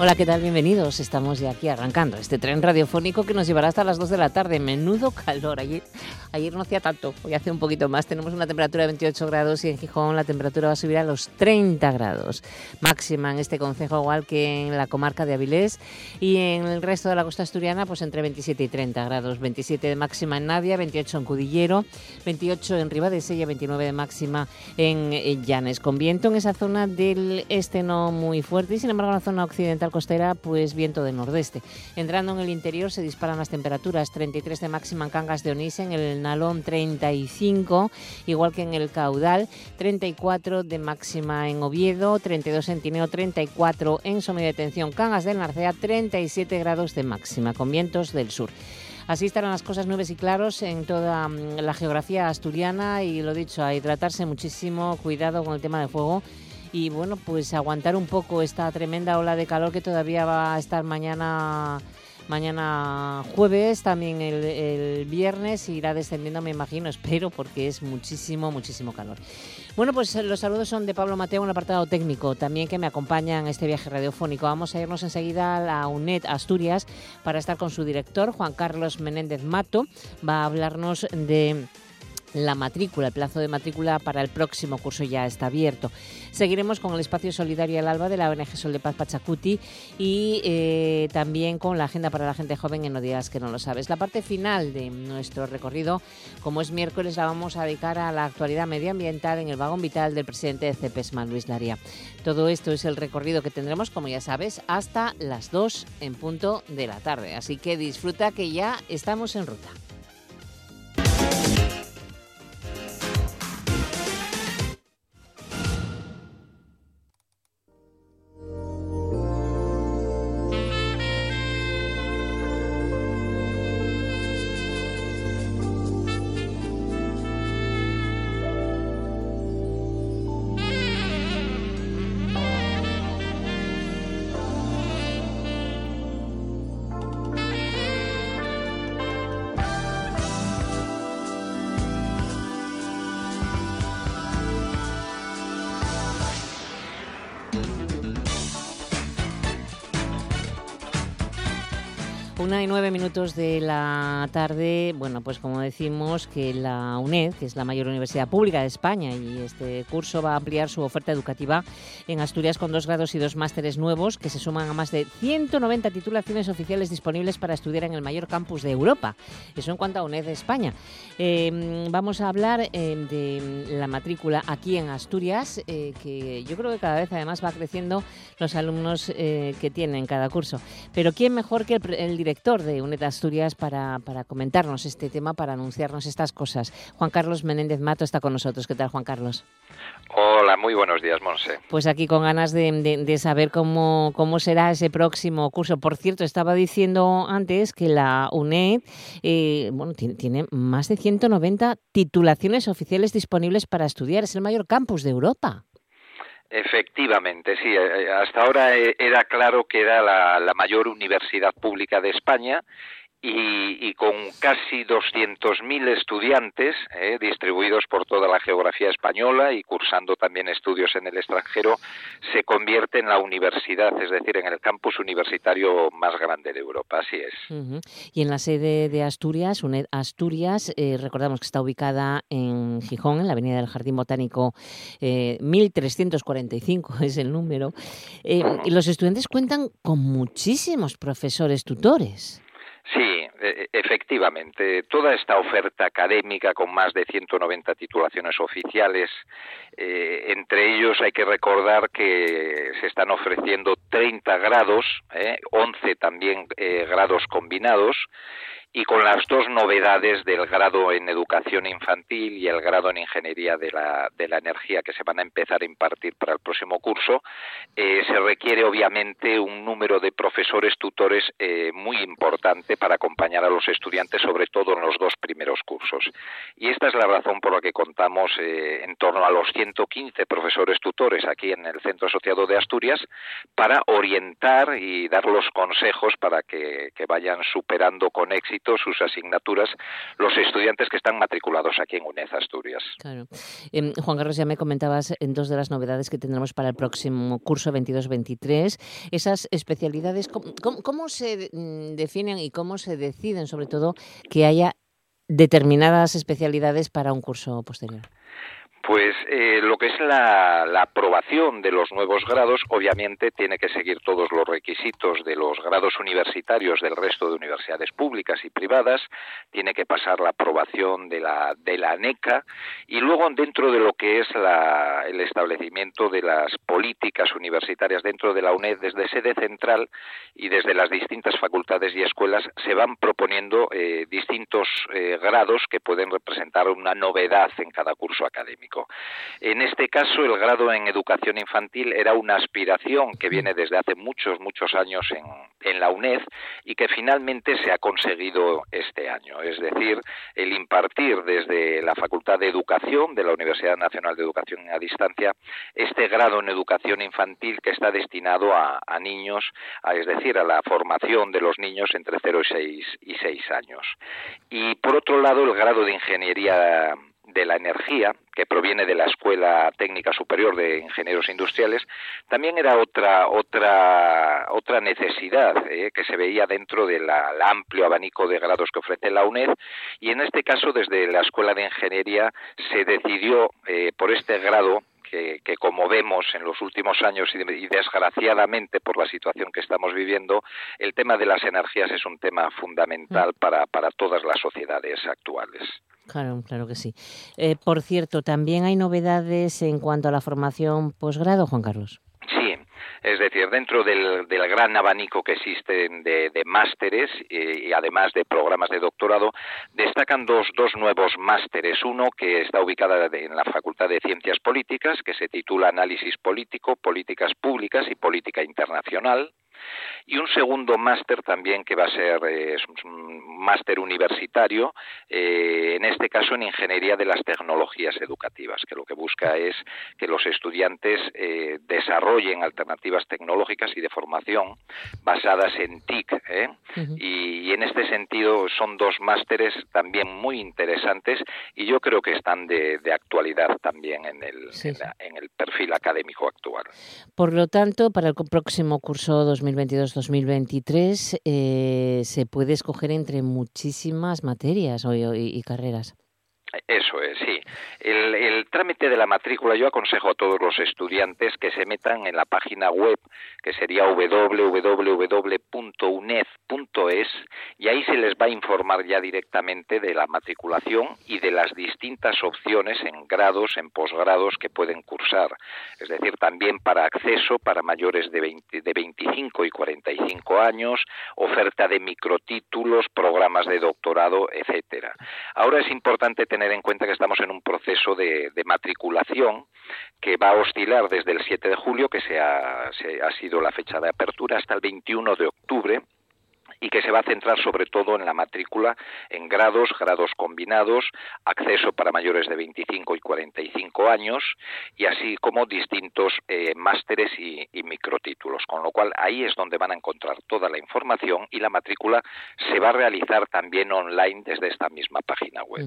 Hola, ¿qué tal? Bienvenidos. Estamos ya aquí arrancando este tren radiofónico que nos llevará hasta las 2 de la tarde. Menudo calor. Ayer, ayer no hacía tanto, hoy hace un poquito más. Tenemos una temperatura de 28 grados y en Gijón la temperatura va a subir a los 30 grados. Máxima en este concejo, igual que en la comarca de Avilés. Y en el resto de la costa asturiana, pues entre 27 y 30 grados. 27 de máxima en Navia, 28 en Cudillero, 28 en Ribadesella, 29 de máxima en Llanes. Con viento en esa zona del este no muy fuerte y sin embargo en la zona occidental costera, pues viento de nordeste. Entrando en el interior se disparan las temperaturas, 33 de máxima en Cangas de Onís, en el Nalón 35, igual que en el Caudal, 34 de máxima en Oviedo, 32 en Tineo, 34 en Somia de Tensión, Cangas del Narcea, 37 grados de máxima, con vientos del sur. Así estarán las cosas nubes y claros en toda mm, la geografía asturiana y lo dicho, a hidratarse muchísimo, cuidado con el tema de fuego y bueno, pues aguantar un poco esta tremenda ola de calor que todavía va a estar mañana mañana jueves, también el, viernes irá descendiendo, me imagino, espero, porque es muchísimo, muchísimo calor. Bueno, pues los saludos son de Pablo Mateo, un apartado técnico, también que me acompaña en este viaje radiofónico. Vamos a irnos enseguida a la UNED Asturias para estar con su director, Juan Carlos Menéndez Mato. Va a hablarnos de la matrícula, el plazo de matrícula para el próximo curso ya está abierto. Seguiremos con el espacio solidario al alba de la ONG Sol de Paz Pachacuti y eh, también con la agenda para la gente joven en No Días que no lo sabes. La parte final de nuestro recorrido, como es miércoles, la vamos a dedicar a la actualidad medioambiental en el vagón vital del presidente de CEPESMA, Luis Laria. Todo esto es el recorrido que tendremos, como ya sabes, hasta las 2 en punto de la tarde. Así que disfruta que ya estamos en ruta. Una y nueve minutos de la tarde, bueno, pues como decimos que la UNED, que es la mayor universidad pública de España, y este curso va a ampliar su oferta educativa en Asturias con dos grados y dos másteres nuevos que se suman a más de 190 titulaciones oficiales disponibles para estudiar en el mayor campus de Europa. Eso en cuanto a UNED de España. Eh, vamos a hablar eh, de la matrícula aquí en Asturias, eh, que yo creo que cada vez además va creciendo los alumnos que tienen cada curso. Pero ¿quién mejor que el director director de UNED Asturias para, para comentarnos este tema, para anunciarnos estas cosas. Juan Carlos Menéndez Mato está con nosotros. ¿Qué tal, Juan Carlos? Hola, muy buenos días, Monse. Pues aquí con ganas de, de, saber cómo, cómo será ese próximo curso. Por cierto, estaba diciendo antes que la UNED eh, bueno, tiene, tiene más de 190 titulaciones oficiales disponibles para estudiar. Es el mayor campus de Europa. Efectivamente, sí. Eh, eh, hasta ahora eh, era claro que era la, mayor universidad pública de España y, con casi 200.000 estudiantes eh, distribuidos por toda la geografía española y cursando también estudios en el extranjero, se convierte en la universidad, es decir, en el campus universitario más grande de Europa. Así es. Y en la sede de Asturias, UNED Asturias, eh, recordamos que está ubicada en Gijón, en la Avenida del Jardín Botánico eh, 1345 es el número. Eh, y los estudiantes cuentan con muchísimos profesores tutores. Sí, e, e, efectivamente. Toda esta oferta académica con más de 190 titulaciones oficiales, eh, entre ellos hay que recordar que se están ofreciendo 30 grados, eh, 11 también eh, grados combinados, y con las dos novedades del grado en educación infantil y el grado en ingeniería de la, de la energía que se van a empezar a impartir para el próximo curso, eh, se requiere obviamente un número de profesores tutores eh, muy importante para acompañar a los estudiantes, sobre todo en los dos primeros cursos. Y esta es la razón por la que contamos eh, en torno a los 115 profesores tutores aquí en el Centro Asociado de Asturias para orientar y dar los consejos para que vayan superando con éxito sus asignaturas, los estudiantes que están matriculados aquí en UNED Asturias. Claro. Em, Juan Carlos, ya me comentabas en dos de las novedades que tendremos para el próximo curso 22-23. Esas especialidades, ¿cómo, se mm, definen y cómo se deciden, sobre todo, que haya determinadas especialidades para un curso posterior? Pues eh, lo que es la, aprobación de los nuevos grados, obviamente tiene que seguir todos los requisitos de los grados universitarios del resto de universidades públicas y privadas, tiene que pasar la aprobación de la, de la ANECA y luego dentro de lo que es el establecimiento de las políticas universitarias dentro de la UNED, desde sede central y desde las distintas facultades y escuelas, se van proponiendo eh, distintos eh, grados que pueden representar una novedad en cada curso académico. En este caso, el grado en educación infantil era una aspiración que viene desde hace muchos, muchos años en, la UNED y que finalmente se ha conseguido este año. Es decir, el impartir desde la Facultad de Educación de la Universidad Nacional de Educación a Distancia este grado en educación infantil que está destinado a, niños, es decir, a la formación de los niños entre 0 y 6, y 6 años. Y por otro lado, el grado de ingeniería de la energía, que proviene de la Escuela Técnica Superior de Ingenieros Industriales, también era otra otra otra necesidad eh, que se veía dentro del amplio abanico de grados que ofrece la UNED y en este caso desde la Escuela de Ingeniería se decidió eh, por este grado que, como vemos en los últimos años y, desgraciadamente por la situación que estamos viviendo, el tema de las energías es un tema fundamental mm. para, para todas las sociedades actuales. Claro, claro que sí. Eh, por cierto, ¿también hay novedades en cuanto a la formación posgrado, Juan Carlos? Es decir, dentro del, gran abanico que existe de, másteres y además de programas de doctorado, destacan dos, dos nuevos másteres. Uno que está ubicada en la Facultad de Ciencias Políticas, que se titula Análisis Político, Políticas Públicas y Política Internacional y un segundo máster también que va a ser eh, un máster universitario, eh, en este caso en Ingeniería de las Tecnologías Educativas, que lo que busca es que los estudiantes eh, desarrollen alternativas tecnológicas y de formación basadas en TIC. y, en este sentido son dos másteres también muy interesantes y yo creo que están de, actualidad también en el, en el perfil académico actual. Por lo tanto, para el próximo curso 2022-2023 eh, se puede escoger entre muchísimas materias y carreras. Eso es, sí. El, trámite de la matrícula yo aconsejo a todos los estudiantes que se metan en la página web que sería www.uned.es y ahí se les va a informar ya directamente de la matriculación y de las distintas opciones en grados, en posgrados que pueden cursar. Es decir, también para acceso para mayores de, 20, de 25 y 45 años, oferta de microtítulos, programas de doctorado, etcétera. Ahora es importante tener en cuenta que estamos en un proceso de, matriculación que va a oscilar desde el 7 de julio, que se ha, se ha sido la fecha de apertura, hasta el 21 de octubre y que se va a centrar sobre todo en la matrícula en grados, grados combinados, acceso para mayores de 25 y 45 años y así como distintos eh, másteres y, microtítulos, con lo cual ahí es donde van a encontrar toda la información y la matrícula se va a realizar también online desde esta misma página web.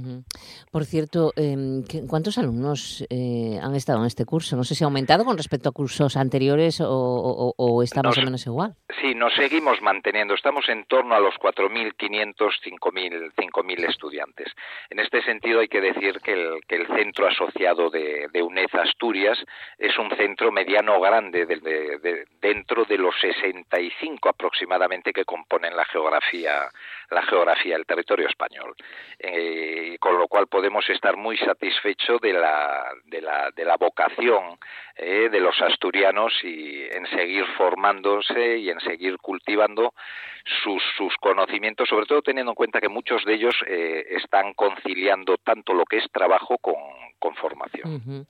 Por cierto, em, ¿cuántos alumnos eh, han estado en este curso? No sé si ha aumentado con respecto a cursos anteriores o, está más o menos igual. Sí, nos seguimos manteniendo. Estamos en torno a los 4.500, 5.000 estudiantes. En este sentido hay que decir que el, centro asociado de, de, UNED Asturias es un centro mediano grande de, dentro de los 65 aproximadamente que componen la geografía la geografía del territorio español. Eh, con lo cual podemos estar muy satisfechos de la, de la, de la vocación eh, de los asturianos y en seguir formándose y en seguir cultivando sus, sus conocimientos, sobre todo teniendo en cuenta que muchos de ellos eh, están conciliando tanto lo que es trabajo con, con formación.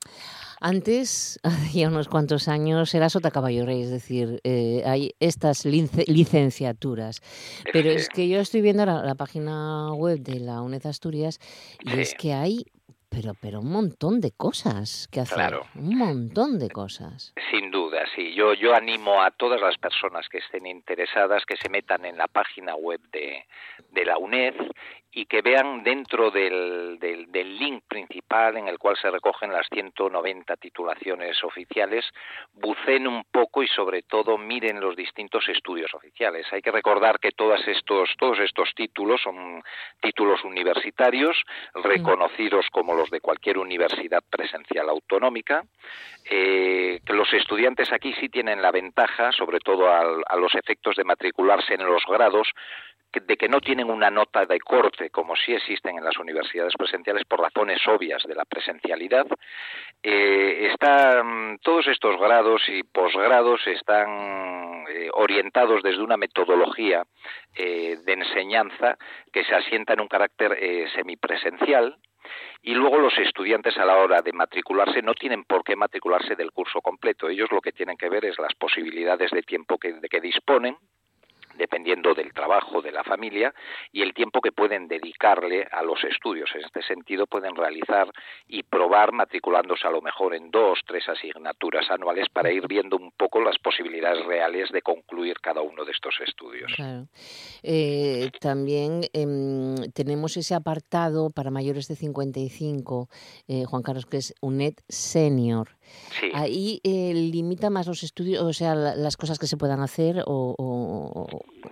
Antes, hacía unos cuantos años, era sota caballo rey, es decir, eh, hay estas licenciaturas. Pero es que yo estoy viendo la, página web de la UNED Asturias y es que hay pero, pero un montón de cosas que hacer. Claro. Un montón de cosas. Sin duda, sí. Yo, yo animo a todas las personas que estén interesadas que se metan en la página web de, de la UNED y que vean dentro del, del, del, link principal en el cual se recogen las 190 titulaciones oficiales, bucen un poco y sobre todo miren los distintos estudios oficiales. Hay que recordar que todos estos, todos estos títulos son títulos universitarios reconocidos como los de cualquier universidad presencial autonómica, eh, los estudiantes aquí sí tienen la ventaja, sobre todo a, los efectos de matricularse en los grados, de que no tienen una nota de corte como sí existen en las universidades presenciales por razones obvias de la presencialidad. Eh, están todos estos grados y posgrados están eh, orientados desde una metodología de enseñanza que se asienta en un carácter semipresencial y luego los estudiantes a la hora de matricularse no tienen por qué matricularse del curso completo. Ellos lo que tienen que ver es las posibilidades de tiempo que, de que disponen dependiendo del trabajo de la familia y el tiempo que pueden dedicarle a los estudios. En este sentido, pueden realizar y probar matriculándose a lo mejor en dos, tres asignaturas anuales para ir viendo un poco las posibilidades reales de concluir cada uno de estos estudios. Eh, también eh, tenemos ese apartado para mayores de 55, eh, Juan Carlos, que es UNED Senior. Sí. Ahí eh, limita más los estudios, o sea, la, las cosas que se puedan hacer o, o,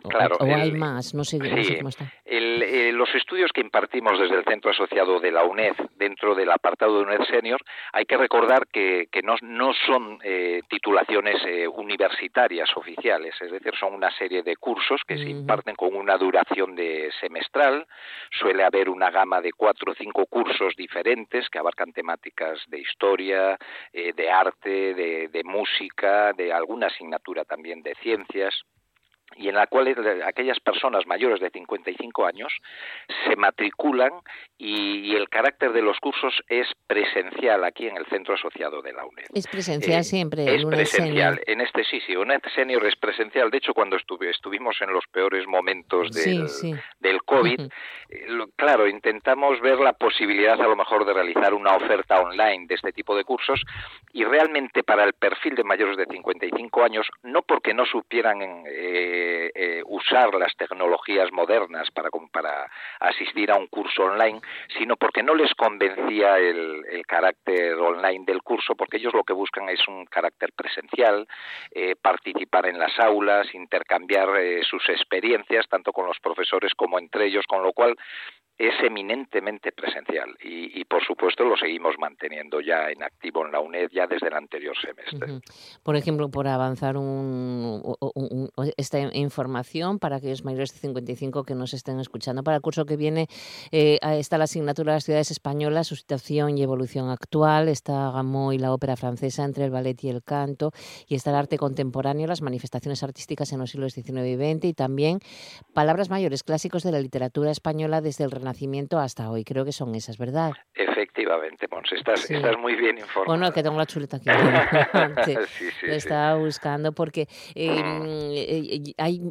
claro, o el, hay más, no sé, sí, no sé cómo está. El, eh, los estudios que impartimos desde el centro asociado de la UNED, dentro del apartado de UNED Senior, hay que recordar que, que no, no, son eh, titulaciones eh, universitarias oficiales, es decir, son una serie de cursos que se imparten con una duración de semestral, suele haber una gama de cuatro o cinco cursos diferentes que abarcan temáticas de historia, eh, de arte, de, de música, de alguna asignatura también de ciencias y en la cual aquellas personas mayores de 55 años se matriculan y, y, el carácter de los cursos es presencial aquí en el centro asociado de la UNED. Es presencial eh, siempre. Es presencial. En este sí, sí, UNED Senior es presencial. De hecho, cuando estuve, estuvimos en los peores momentos del, sí, sí. del COVID, uh -huh. claro, intentamos ver la posibilidad a lo mejor de realizar una oferta online de este tipo de cursos y realmente para el perfil de mayores de 55 años, no porque no supieran eh, eh, usar las tecnologías modernas para, para asistir a un curso online, sino porque no les convencía el, el, carácter online del curso, porque ellos lo que buscan es un carácter presencial, eh, participar en las aulas, intercambiar eh, sus experiencias, tanto con los profesores como entre ellos, con lo cual es eminentemente presencial y, por supuesto lo seguimos manteniendo ya en activo en la UNED ya desde el anterior semestre. Por ejemplo, por avanzar esta información para aquellos mayores de 55 que nos estén escuchando. Para el curso que viene eh, está la asignatura de las ciudades españolas, su situación y evolución actual, está Gameau y la ópera francesa entre el ballet y el canto, y está el arte contemporáneo, las manifestaciones artísticas en los siglos XIX y XX, y también palabras mayores clásicos de la literatura española desde el Renacimiento hasta hoy. Creo que son esas, ¿verdad? Efectivamente, Mons, estás, sí. estás muy bien informada. Bueno, que tengo la chuleta aquí. sí, sí, sí, estaba buscando porque eh, mm. hay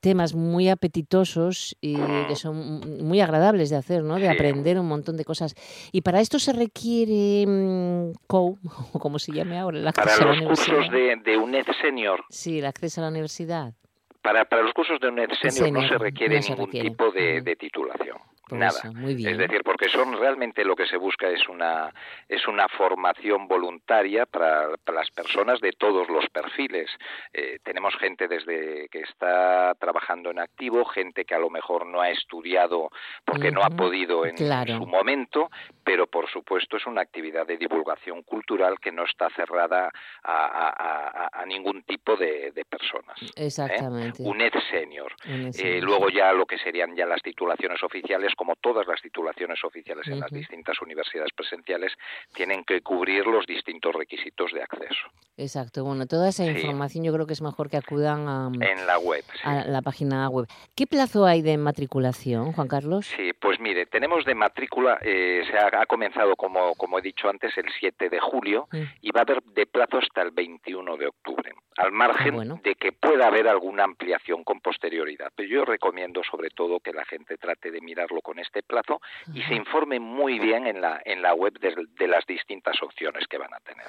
temas muy apetitosos y que son muy agradables de hacer, ¿no? De sí. aprender un montón de cosas. Y para esto se requiere um, COU, o como se llame ahora, el acceso para los cursos de, de UNED Senior. Sí, el acceso a la universidad. Para, para los cursos de UNED Senior, senior no se requiere no se ningún requiere. tipo de, de titulación. Por nada. Eso, muy bien. Es decir, porque son realmente lo que se busca es una es una formación voluntaria para, para las personas de todos los perfiles. Eh, tenemos gente desde que está trabajando en activo, gente que a lo mejor no ha estudiado porque uh -huh. no ha podido en claro. su momento, pero por supuesto es una actividad de divulgación cultural que no está cerrada a, a, a, a ningún tipo de, de personas. Exactamente. ¿eh? Senior. UNED senior. Eh, luego ya lo que serían ya las titulaciones oficiales como todas las titulaciones oficiales en uh -huh. las distintas universidades presenciales, tienen que cubrir los distintos requisitos de acceso. Exacto. Bueno, toda esa información yo creo que es mejor que acudan a, en la web, sí. a la página web. ¿Qué plazo hay de matriculación, Juan Carlos? Sí, pues mire, tenemos de matrícula, eh, se ha, ha, comenzado, como, como he dicho antes, el 7 de julio uh -huh. y va a haber de plazo hasta el 21 de octubre. al margen ah, de que pueda haber alguna ampliación con posterioridad. Pero yo recomiendo sobre todo que la gente trate de mirarlo con este plazo y se informe muy bien en la, en la web de, las distintas opciones que van a tener.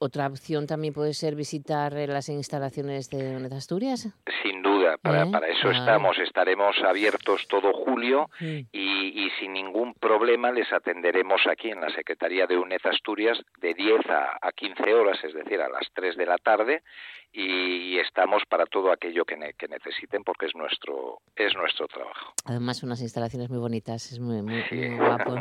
¿Otra opción también puede ser visitar eh, las instalaciones de UNED Asturias? Sin duda, para, ¿Eh? para eso estamos. Estaremos abiertos todo julio y, y, sin ningún problema les atenderemos aquí en la Secretaría de UNED Asturias de 10 a, a 15 horas, es decir, a las 3 de la tarde y, estamos para todo aquello que, que, necesiten porque es nuestro es nuestro trabajo. Además unas instalaciones muy bonitas, es muy, muy, guapo,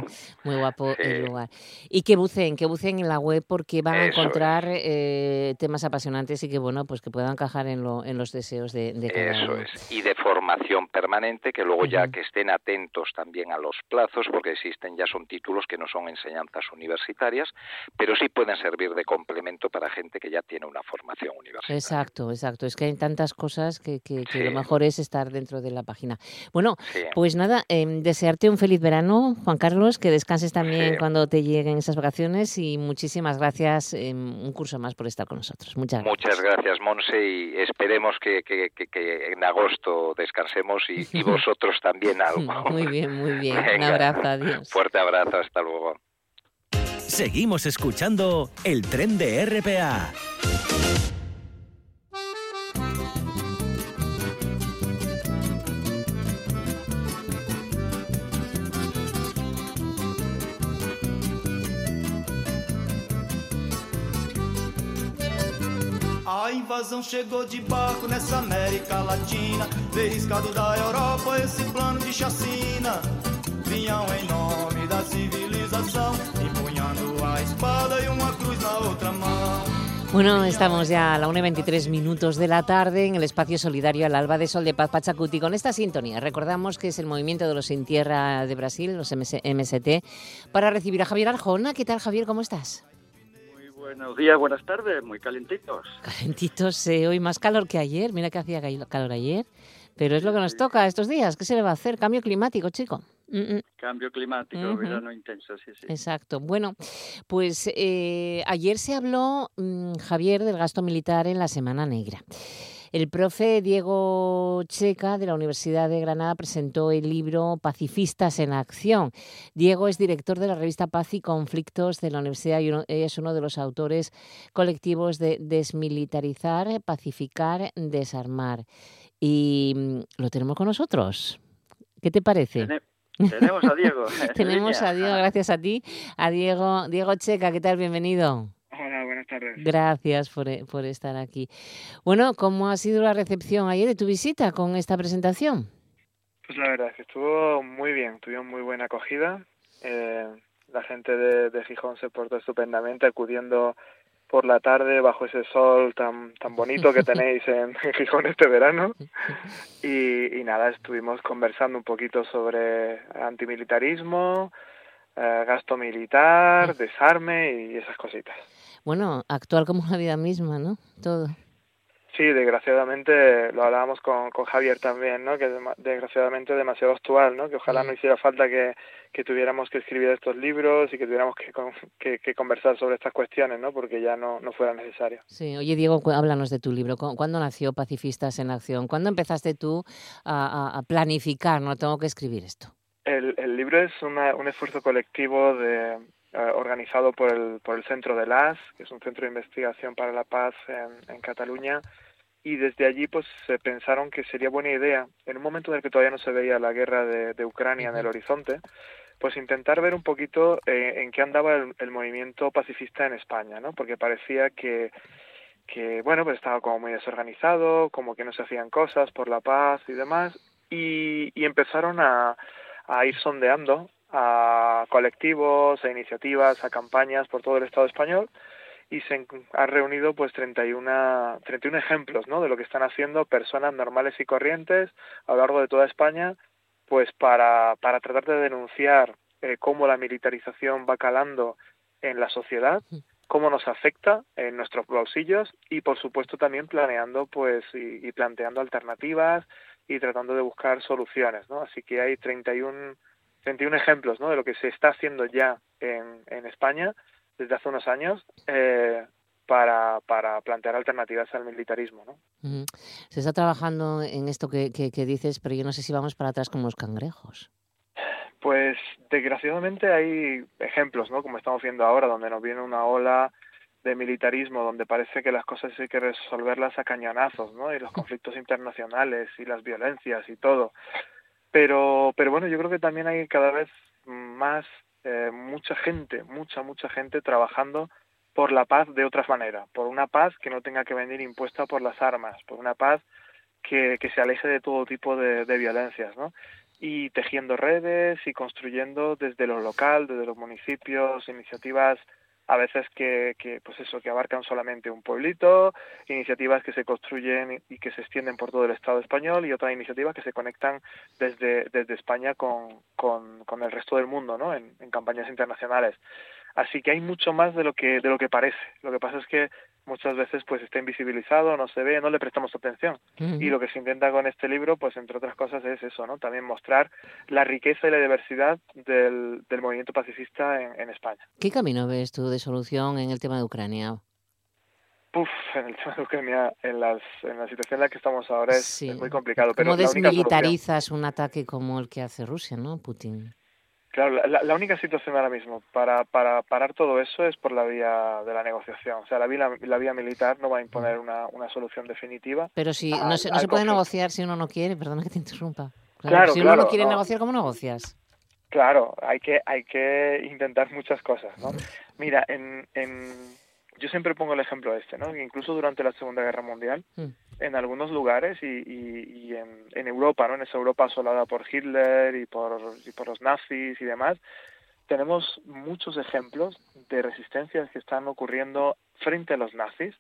muy guapo el lugar. Y que buceen, que buceen en la web porque van a encontrar eh, temas apasionantes y que bueno, pues que puedan encajar en, lo, en los deseos de, de cada Eso es. Y de formación permanente, que luego ya que estén atentos también a los plazos, porque existen ya son títulos que no son enseñanzas universitarias, pero sí pueden servir de complemento para gente que ya tiene una formación universitaria. Exacto, exacto. Es que hay tantas cosas que, que, lo mejor es estar dentro de la página. Bueno, pues nada, em, desearte un feliz verano, Juan Carlos, que descanses también cuando te lleguen esas vacaciones y muchísimas gracias, em, un curso más por estar con nosotros. Muchas gracias. Muchas gracias, Monse, y esperemos que, en agosto descansemos y, vosotros también algo. Muy bien, muy bien. un abrazo, adiós. Fuerte abrazo, hasta luego. Seguimos escuchando el tren de RPA. A invasão chegou de barco nessa América Latina, Derriscado da Europa esse plano de chacina. Vinham em nome da civilização, empunhando a espada e uma cruz na outra mão. Bueno, estamos ya a la 1.23 minutos de la tarde en el espacio solidario al Alba de Sol de Paz Pachacuti. Con esta sintonía recordamos que es el movimiento de los Sin Tierra de Brasil, los MST, para recibir a Javier Arjona. ¿Qué tal, Javier? ¿Cómo estás? Buenos días, buenas tardes, muy calentitos. Calentitos, eh, hoy más calor que ayer, mira que hacía calor ayer, pero es lo que nos toca estos días, ¿qué se le va a hacer? Cambio climático, chico. Mm, mm. Cambio climático, verano intenso, sí, sí. Exacto. Bueno, pues eh, ayer se habló, mm, Javier, del gasto militar en la Semana Negra. El profe Diego Checa de la Universidad de Granada presentó el libro Pacifistas en Acción. Diego es director de la revista Paz y Conflictos de la Universidad y es uno de los autores colectivos de Desmilitarizar, Pacificar, Desarmar. Y mm, lo tenemos con nosotros. ¿Qué te parece? Tenemos a Diego. tenemos a Diego, gracias a ti. A Diego, Diego Checa, ¿qué tal? Bienvenido. Gracias por, eh, por, estar aquí. Bueno, ¿cómo ha sido la recepción ayer de tu visita con esta presentación? Pues la verdad es que estuvo muy bien, tuvimos muy buena acogida. Eh, la gente de, de, Gijón se portó estupendamente acudiendo por la tarde bajo ese sol tan, tan bonito que tenéis en, Gijón este verano. Y, y, nada, estuvimos conversando un poquito sobre antimilitarismo, eh, gasto militar, desarme y esas cositas bueno, actual como la vida misma, ¿no? Todo. Sí, desgraciadamente lo hablábamos con, con Javier también, ¿no? Que desgraciadamente es demasiado actual, ¿no? Que ojalá no hiciera falta que, que tuviéramos que escribir estos libros y que tuviéramos que, que, conversar sobre estas cuestiones, ¿no? Porque ya no, no fuera necesario. Sí, oye Diego, háblanos de tu libro. ¿Cuándo nació Pacifistas en Acción? ¿Cuándo empezaste tú a, a planificar, no tengo que escribir esto? El, el libro es una, un esfuerzo colectivo de, eh, organizado por el, por el Centro de LAS, que es un centro de investigación para la paz en, en Cataluña, y desde allí pues se pensaron que sería buena idea, en un momento en el que todavía no se veía la guerra de, de Ucrania en el horizonte, pues intentar ver un poquito eh, en qué andaba el, el, movimiento pacifista en España, ¿no? Porque parecía que, que, bueno, pues estaba como muy desorganizado, como que no se hacían cosas por la paz y demás, y, y empezaron a, a ir sondeando a colectivos, a iniciativas, a campañas por todo el Estado español y se ha reunido pues 31, 31 ejemplos ¿no? de lo que están haciendo personas normales y corrientes a lo largo de toda España pues para, para tratar de denunciar eh, cómo la militarización va calando en la sociedad, cómo nos afecta en nuestros bolsillos y por supuesto también planeando pues y, y planteando alternativas y tratando de buscar soluciones, ¿no? Así que hay 31 21 ejemplos ¿no? de lo que se está haciendo ya en, en España desde hace unos años, eh, para, para plantear alternativas al militarismo. ¿no? Se está trabajando en esto que, que, dices, pero yo no sé si vamos para atrás como los cangrejos. Pues desgraciadamente hay ejemplos, ¿no? Como estamos viendo ahora, donde nos viene una ola de militarismo, donde parece que las cosas hay que resolverlas a cañonazos, ¿no? Y los conflictos internacionales y las violencias y todo. Pero, pero bueno, yo creo que también hay cada vez más eh, mucha gente, mucha, mucha gente trabajando por la paz de otras maneras, por una paz que no tenga que venir impuesta por las armas, por una paz que, que se aleje de todo tipo de, de violencias, ¿no? Y tejiendo redes y construyendo desde lo local, desde los municipios, iniciativas a veces que, que, pues eso que abarcan solamente un pueblito iniciativas que se construyen y que se extienden por todo el Estado español y otras iniciativas que se conectan desde desde España con, con, con el resto del mundo no en, en campañas internacionales. Así que hay mucho más de lo que de lo que parece. Lo que pasa es que muchas veces pues está invisibilizado, no se ve, no le prestamos atención. Y lo que se intenta con este libro, pues entre otras cosas es eso, ¿no? También mostrar la riqueza y la diversidad del, del movimiento pacifista en, en, España. ¿Qué camino ves tú de solución en el tema de Ucrania? Uf, en el tema de Ucrania, en, las, en la situación en la que estamos ahora es, muy complicado. ¿Cómo desmilitarizas un ataque como el que hace Rusia, no, Putin? Claro, la, la, única situación ahora mismo para, para parar todo eso es por la vía de la negociación. O sea, la vía, la vía militar no va a imponer una, una solución definitiva. Pero si no se, no se puede negociar si uno no quiere, perdona que te interrumpa. Claro, si uno no quiere negociar, ¿cómo negocias? Claro, hay que, hay que intentar muchas cosas, ¿no? Mira, en, en, yo siempre pongo el ejemplo este, ¿no? Incluso durante la Segunda Guerra Mundial, mm. en algunos lugares y, y, y en, en, Europa, ¿no? En esa Europa asolada por Hitler y por, y por los nazis y demás, tenemos muchos ejemplos de resistencias que están ocurriendo frente a los nazis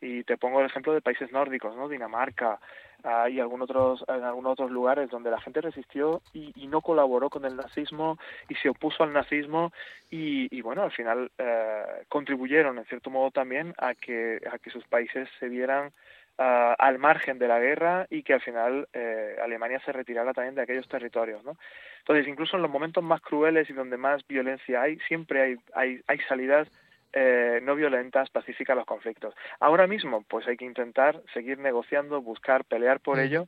y te pongo el ejemplo de países nórdicos, ¿no? Dinamarca uh, y algún otros, en algunos otros lugares donde la gente resistió y, y, no colaboró con el nazismo y se opuso al nazismo y, y bueno, al final uh, contribuyeron en cierto modo también a que, a que sus países se vieran uh, al margen de la guerra y que al final eh, Alemania se retirara también de aquellos territorios, ¿no? Entonces, incluso en los momentos más crueles y donde más violencia hay, siempre hay, hay, hay salidas eh, no violentas, pacíficas los conflictos. Ahora mismo, pues hay que intentar seguir negociando, buscar, pelear por mm. ello,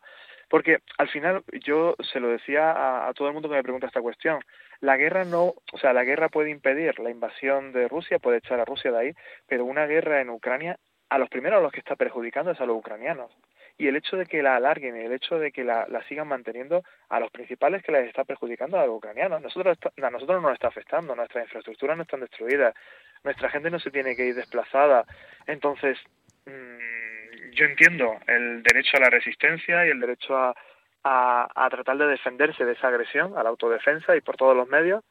porque al final yo se lo decía a, a, todo el mundo que me pregunta esta cuestión. La guerra no, o sea, la guerra puede impedir la invasión de Rusia, puede echar a Rusia de ahí, pero una guerra en Ucrania, a los primeros a los que está perjudicando es a los ucranianos y el hecho de que la alarguen y el hecho de que la, sigan manteniendo a los principales que les está perjudicando a los ucranianos. Nosotros, a nosotros no nos está afectando, nuestras infraestructuras no están destruidas, nuestra gente no se tiene que ir desplazada. Entonces, mmm, yo entiendo el derecho a la resistencia y el derecho a, a, a tratar de defenderse de esa agresión, a la autodefensa y por todos los medios,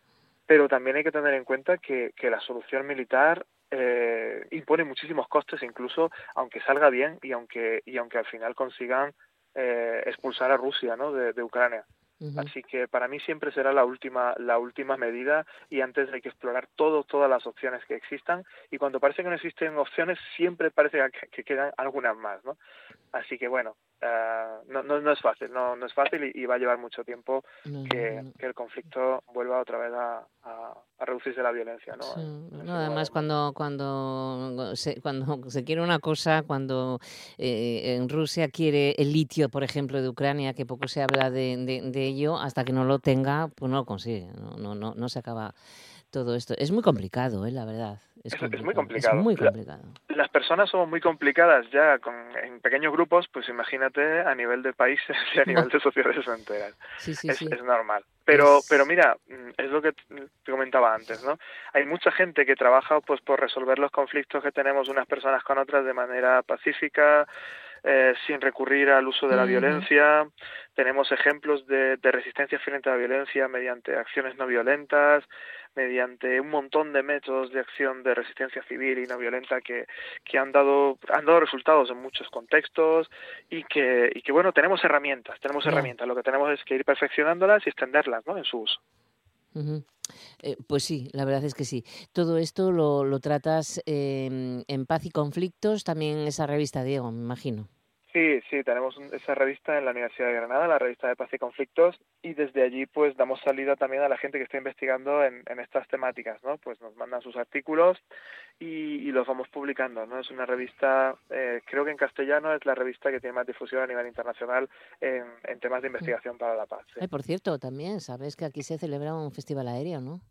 pero también hay que tener en cuenta que, que la solución militar eh, impone muchísimos costes incluso aunque salga bien y aunque y aunque al final consigan eh, expulsar a Rusia ¿no? de, de Ucrania Uh -huh. Así que para mí siempre será la última, la última medida y antes hay que explorar todo, todas las opciones que existan y cuando parece que no existen opciones siempre parece que, que quedan algunas más, ¿no? Así que bueno, uh, no, no, no, es fácil, no, no es fácil y, y va a llevar mucho tiempo no, que, que, el conflicto vuelva otra vez a, a, a reducirse la violencia, ¿no? Sí. además cuando, cuando, se, cuando se quiere una cosa, cuando eh, en Rusia quiere el litio, por ejemplo, de Ucrania, que poco se habla de, de, de ello, hasta que no lo tenga, pues no lo consigue, no, no, no, no se acaba todo esto. Es muy complicado, ¿eh? la verdad. Es, es, es, muy complicado. Es muy complicado. La, las personas somos muy complicadas ya con, en pequeños grupos, pues imagínate a nivel de países y a nivel de sociedades enteras. Sí, sí, es, sí. es, normal. Pero, pero mira, es lo que te comentaba antes, ¿no? Hay mucha gente que trabaja pues por resolver los conflictos que tenemos unas personas con otras de manera pacífica, eh, sin recurrir al uso de la uh -huh. violencia. Tenemos ejemplos de, de, resistencia frente a la violencia mediante acciones no violentas, mediante un montón de métodos de acción de resistencia civil y no violenta que, que han dado han dado resultados en muchos contextos y que y que bueno tenemos herramientas tenemos herramientas lo que tenemos es que ir perfeccionándolas y extenderlas ¿no? en su uso Eh, pues sí, la verdad es que sí. Todo esto lo, lo tratas eh, en Paz y Conflictos, también esa revista, Diego, me imagino. Sí, sí, tenemos esa revista en la Universidad de Granada, la revista de Paz y Conflictos, y desde allí pues damos salida también a la gente que está investigando en, estas temáticas, ¿no? Pues nos mandan sus artículos y, los vamos publicando, ¿no? Es una revista, eh, creo que en castellano es la revista que tiene más difusión a nivel internacional en, temas de investigación para la paz. por cierto, también sabes que aquí se celebra un festival aéreo, ¿no?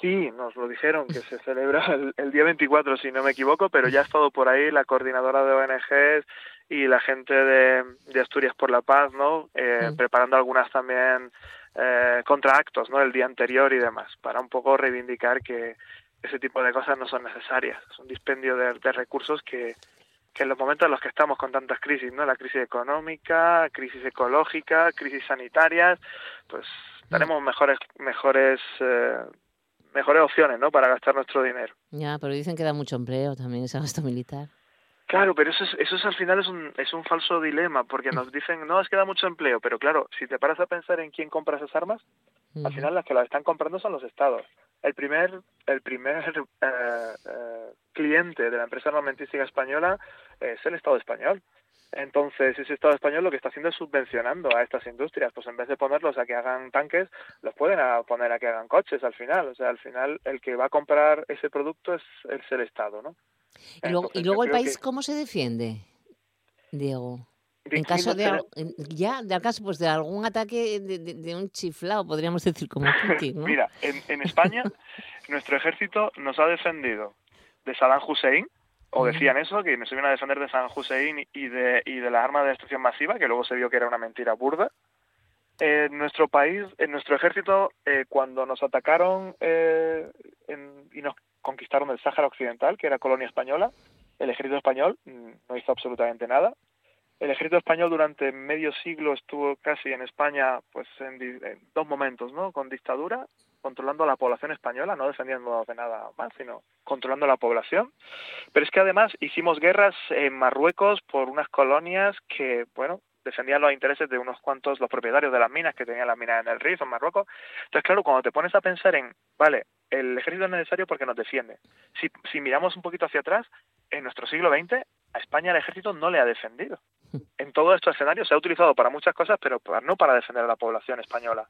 Sí, nos lo dijeron que se celebra el, día 24, si no me equivoco, pero ya ha estado por ahí la coordinadora de ONGs y la gente de, Asturias por la Paz, ¿no? Eh, preparando algunas también eh, contraactos, ¿no? El día anterior y demás, para un poco reivindicar que ese tipo de cosas no son necesarias. Es un dispendio de, recursos que, que en los momentos en los que estamos con tantas crisis, ¿no? La crisis económica, crisis ecológica, crisis sanitarias, pues tenemos mejores mejores eh, mejores opciones, ¿no? Para gastar nuestro dinero. Ya, pero dicen que da mucho empleo también ese gasto militar. Claro, pero eso es, eso es al final es un, es un falso dilema, porque nos dicen, no, es que da mucho empleo, pero claro, si te paras a pensar en quién compra esas armas, al final las que las están comprando son los estados. El primer, el primer eh, eh, cliente de la empresa armamentística española es el Estado español. Entonces, ese Estado español lo que está haciendo es subvencionando a estas industrias. Pues en vez de ponerlos a que hagan tanques, los pueden poner a que hagan coches al final. O sea, al final el que va a comprar ese producto es, el Estado, ¿no? Y luego, y luego el país, ¿cómo se defiende, Diego? En caso de, ya, de caso pues de algún ataque de, un chiflado, podríamos decir como Putin, ¿no? Mira, en, en España nuestro ejército nos ha defendido de Saddam Hussein, o decían eso, que nos iban a defender de San Hussein y de, y de la arma de destrucción masiva, que luego se vio que era una mentira burda. En nuestro país, en nuestro ejército, eh, cuando nos atacaron eh, y nos conquistaron el Sáhara Occidental, que era colonia española, el ejército español mm, no hizo absolutamente nada. El ejército español durante medio siglo estuvo casi en España, pues en, dos momentos, ¿no? Con dictadura controlando a la población española, no defendiendo de nada más, sino controlando la población. Pero es que además hicimos guerras en Marruecos por unas colonias que, bueno, defendían los intereses de unos cuantos, los propietarios de las minas que tenían las minas en el Rif, en Marruecos. Entonces, claro, cuando te pones a pensar en, vale, el ejército es necesario porque nos defiende. Si, si miramos un poquito hacia atrás, en nuestro siglo XX, a España el ejército no le ha defendido. En todo estos escenarios se ha utilizado para muchas cosas, pero no para defender a la población española.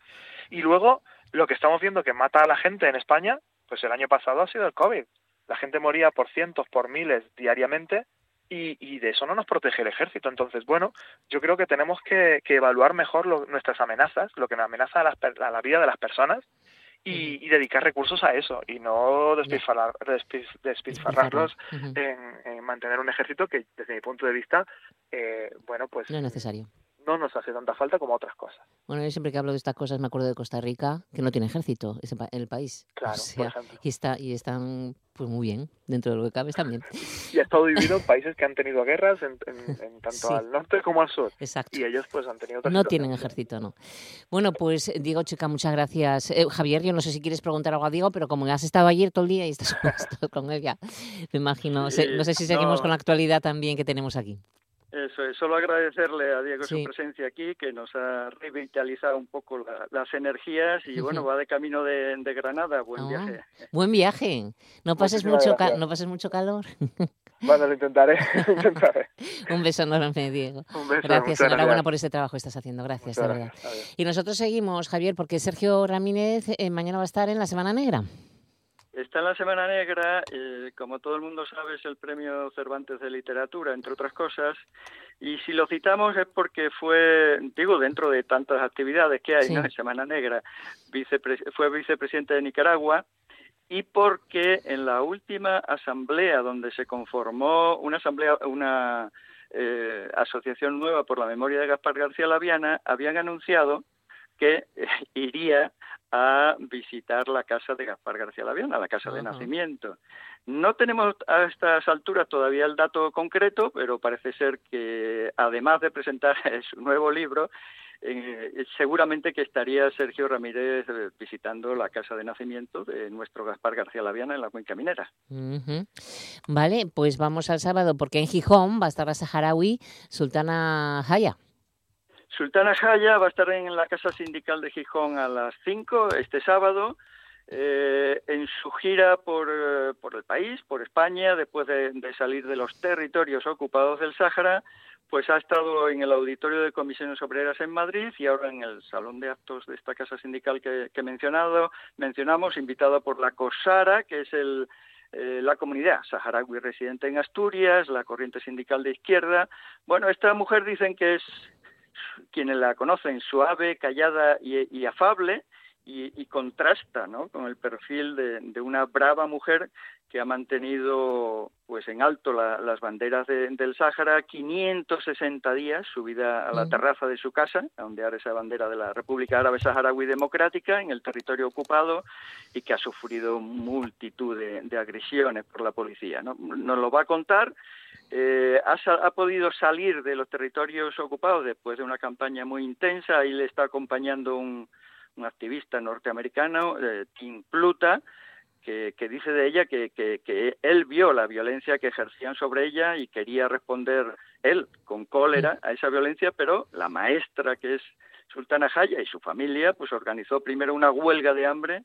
Y luego, lo que estamos viendo que mata a la gente en España, pues el año pasado ha sido el COVID. La gente moría por cientos, por miles diariamente y, de eso no nos protege el ejército. Entonces, bueno, yo creo que tenemos que, evaluar mejor nuestras amenazas, lo que nos amenaza a, la vida de las personas y, dedicar recursos a eso y no despilfarrarlos en, mantener un ejército que, desde mi punto de vista, eh, bueno, pues... No es necesario no nos hace tanta falta como otras cosas. Bueno, yo siempre que hablo de estas cosas me acuerdo de Costa Rica, que no tiene ejército en el país. Claro, por ejemplo. Y, está, y están pues muy bien, dentro de lo que cabe están bien. Y ha estado dividido en países que han tenido guerras en, tanto al norte como al sur. Exacto. Y ellos pues han tenido No tienen ejército, no. Bueno, pues Diego Chica, muchas gracias. Eh, Javier, yo no sé si quieres preguntar algo a Diego, pero como has estado ayer todo el día y estás con él ya, me imagino. no sé si seguimos con la actualidad también que tenemos aquí. Eso es, solo agradecerle a Diego su presencia aquí, que nos ha revitalizado un poco las energías y bueno, va de camino de, Granada, buen ah, viaje. Buen viaje, no pases, mucho no pases mucho calor. Bueno, lo intentaré. un beso enorme, Diego. Un beso, gracias, enhorabuena por este trabajo que estás haciendo, gracias, de verdad. Y nosotros seguimos, Javier, porque Sergio Ramírez eh, mañana va a estar en la Semana Negra. Está en la Semana Negra, eh, como todo el mundo sabe, es el premio Cervantes de Literatura, entre otras cosas, y si lo citamos es porque fue, digo, dentro de tantas actividades que hay ¿no? en Semana Negra, fue vicepresidente de Nicaragua, y porque en la última asamblea donde se conformó una asamblea, una eh, asociación nueva por la memoria de Gaspar García Laviana, habían anunciado que eh, iría a visitar la casa de Gaspar García Laviana, la casa de nacimiento. No tenemos a estas alturas todavía el dato concreto, pero parece ser que además de presentar su nuevo libro, eh, seguramente que estaría Sergio Ramírez eh, visitando la casa de nacimiento de nuestro Gaspar García Laviana en la Cuenca Minera. Vale, pues vamos al sábado, porque en Gijón va a estar la saharaui Sultana Jaya. Sultana Jaya va a estar en la Casa Sindical de Gijón a las 5 este sábado. Eh, en su gira por, eh, por, el país, por España, después de, salir de los territorios ocupados del Sáhara, pues ha estado en el auditorio de comisiones obreras en Madrid y ahora en el salón de actos de esta casa sindical que, he mencionado, mencionamos, invitada por la COSARA, que es el, eh, la comunidad saharaui residente en Asturias, la corriente sindical de izquierda. Bueno, esta mujer dicen que es, quienes la conocen, suave, callada y, afable, y, contrasta ¿no? con el perfil de, una brava mujer que ha mantenido pues en alto las banderas del Sáhara 560 días subida a la terraza de su casa a ondear esa bandera de la República Árabe Saharaui Democrática en el territorio ocupado y que ha sufrido multitud de, agresiones por la policía. ¿no? Nos lo va a contar. Eh, ha, podido salir de los territorios ocupados después de una campaña muy intensa. Ahí le está acompañando un, activista norteamericano, eh, Tim Pluta, que, dice de ella que, que, él vio la violencia que ejercían sobre ella y quería responder él con cólera a esa violencia, pero la maestra que es Sultana Jaya y su familia pues organizó primero una huelga de hambre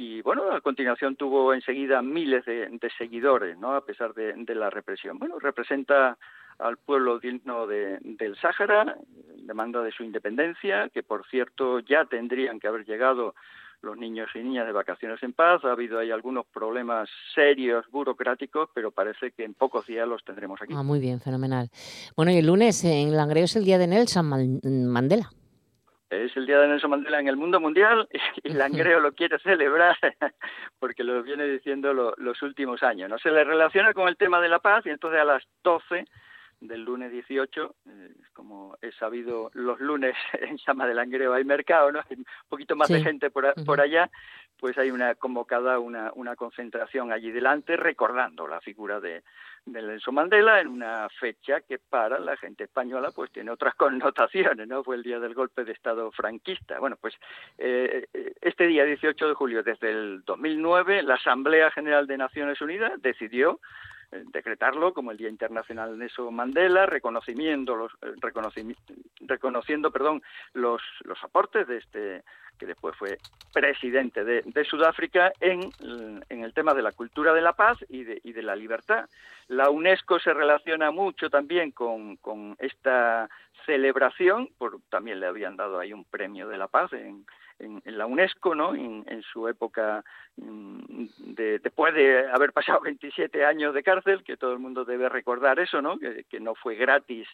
y bueno, a continuación tuvo enseguida miles de, seguidores, ¿no? A pesar de, la represión. Bueno, representa al pueblo digno del Sáhara, demanda de su independencia, que por cierto ya tendrían que haber llegado los niños y niñas de vacaciones en paz. Ha habido ahí algunos problemas serios, burocráticos, pero parece que en pocos días los tendremos aquí. Ah, muy bien, fenomenal. Bueno, y el lunes en Langreo es el día de Nelson Mandela. Es el día de Nelson Mandela en el mundo mundial y Langreo lo quiere celebrar porque lo viene diciendo los últimos años. No se le relaciona con el tema de la paz y entonces a las 12 del lunes 18, eh, como he sabido, los lunes en Llama del Langreo hay mercado, ¿no? Hay un poquito más de gente por, por allá, pues hay una convocada una, una concentración allí delante recordando la figura de, de Nelson Mandela en una fecha que para la gente española pues tiene otras connotaciones, ¿no? Fue el día del golpe de Estado franquista. Bueno, pues eh, este día 18 de julio desde el 2009 la Asamblea General de Naciones Unidas decidió eh, decretarlo como el Día Internacional de Nelson Mandela, reconocimiento los, eh, reconociendo perdón, los, los aportes de este que después fue presidente de, Sudáfrica en, en, el tema de la cultura de la paz y de, y de, la libertad. La UNESCO se relaciona mucho también con, con esta celebración, por, también le habían dado ahí un premio de la paz en, en, la UNESCO, ¿no? En, su época, mm, de, después de haber pasado 27 años de cárcel, que todo el mundo debe recordar eso, ¿no? Que, no fue gratis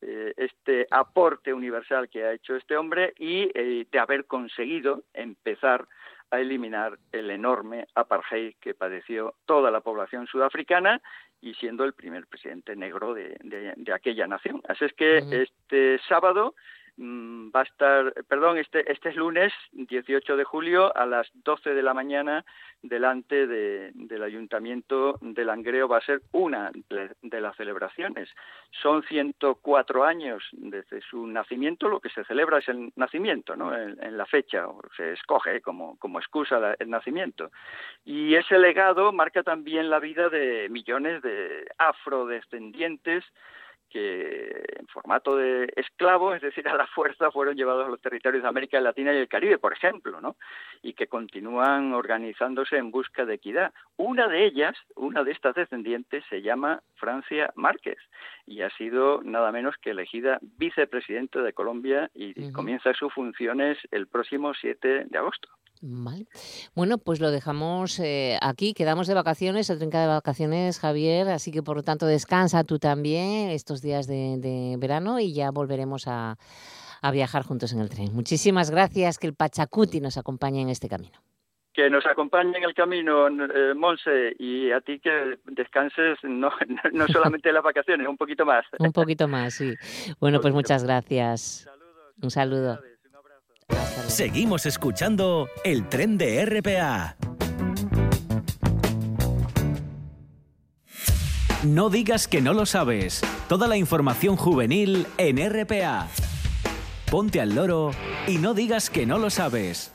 eh, este aporte universal que ha hecho este hombre y eh, de haber conseguido empezar a eliminar el enorme apartheid que padeció toda la población sudafricana y siendo el primer presidente negro de, de aquella nación. Así es que este sábado va a estar, perdón, este, este es lunes 18 de julio a las 12 de la mañana delante del Ayuntamiento de Langreo va a ser una de, las celebraciones. Son 104 años desde su nacimiento, lo que se celebra es el nacimiento, ¿no? En, la fecha, o se escoge como, como excusa el nacimiento. Y ese legado marca también la vida de millones de afrodescendientes que en formato de esclavo, es decir, a la fuerza, fueron llevados a los territorios de América Latina y el Caribe, por ejemplo, ¿no? Y que continúan organizándose en busca de equidad. Una de ellas, una de estas descendientes, se llama Francia Márquez y ha sido nada menos que elegida vicepresidente de Colombia y comienza sus funciones el próximo 7 de agosto. Vale. Bueno, pues lo dejamos eh, aquí, quedamos de vacaciones, el 30 de vacaciones, Javier, así que por lo tanto descansa tú también estos días de, verano y ya volveremos a, viajar juntos en el tren. Muchísimas gracias, que el Pachacuti nos acompañe en este camino. Que nos acompañe en el camino, eh, Monse, y a ti que descanses no, no solamente en las vacaciones, un poquito más. Un poquito más, sí. Bueno, pues muchas gracias. Un saludo. Seguimos escuchando el tren de RPA. No digas que no lo sabes. Toda la información juvenil en RPA. Ponte al loro y no digas que no lo sabes.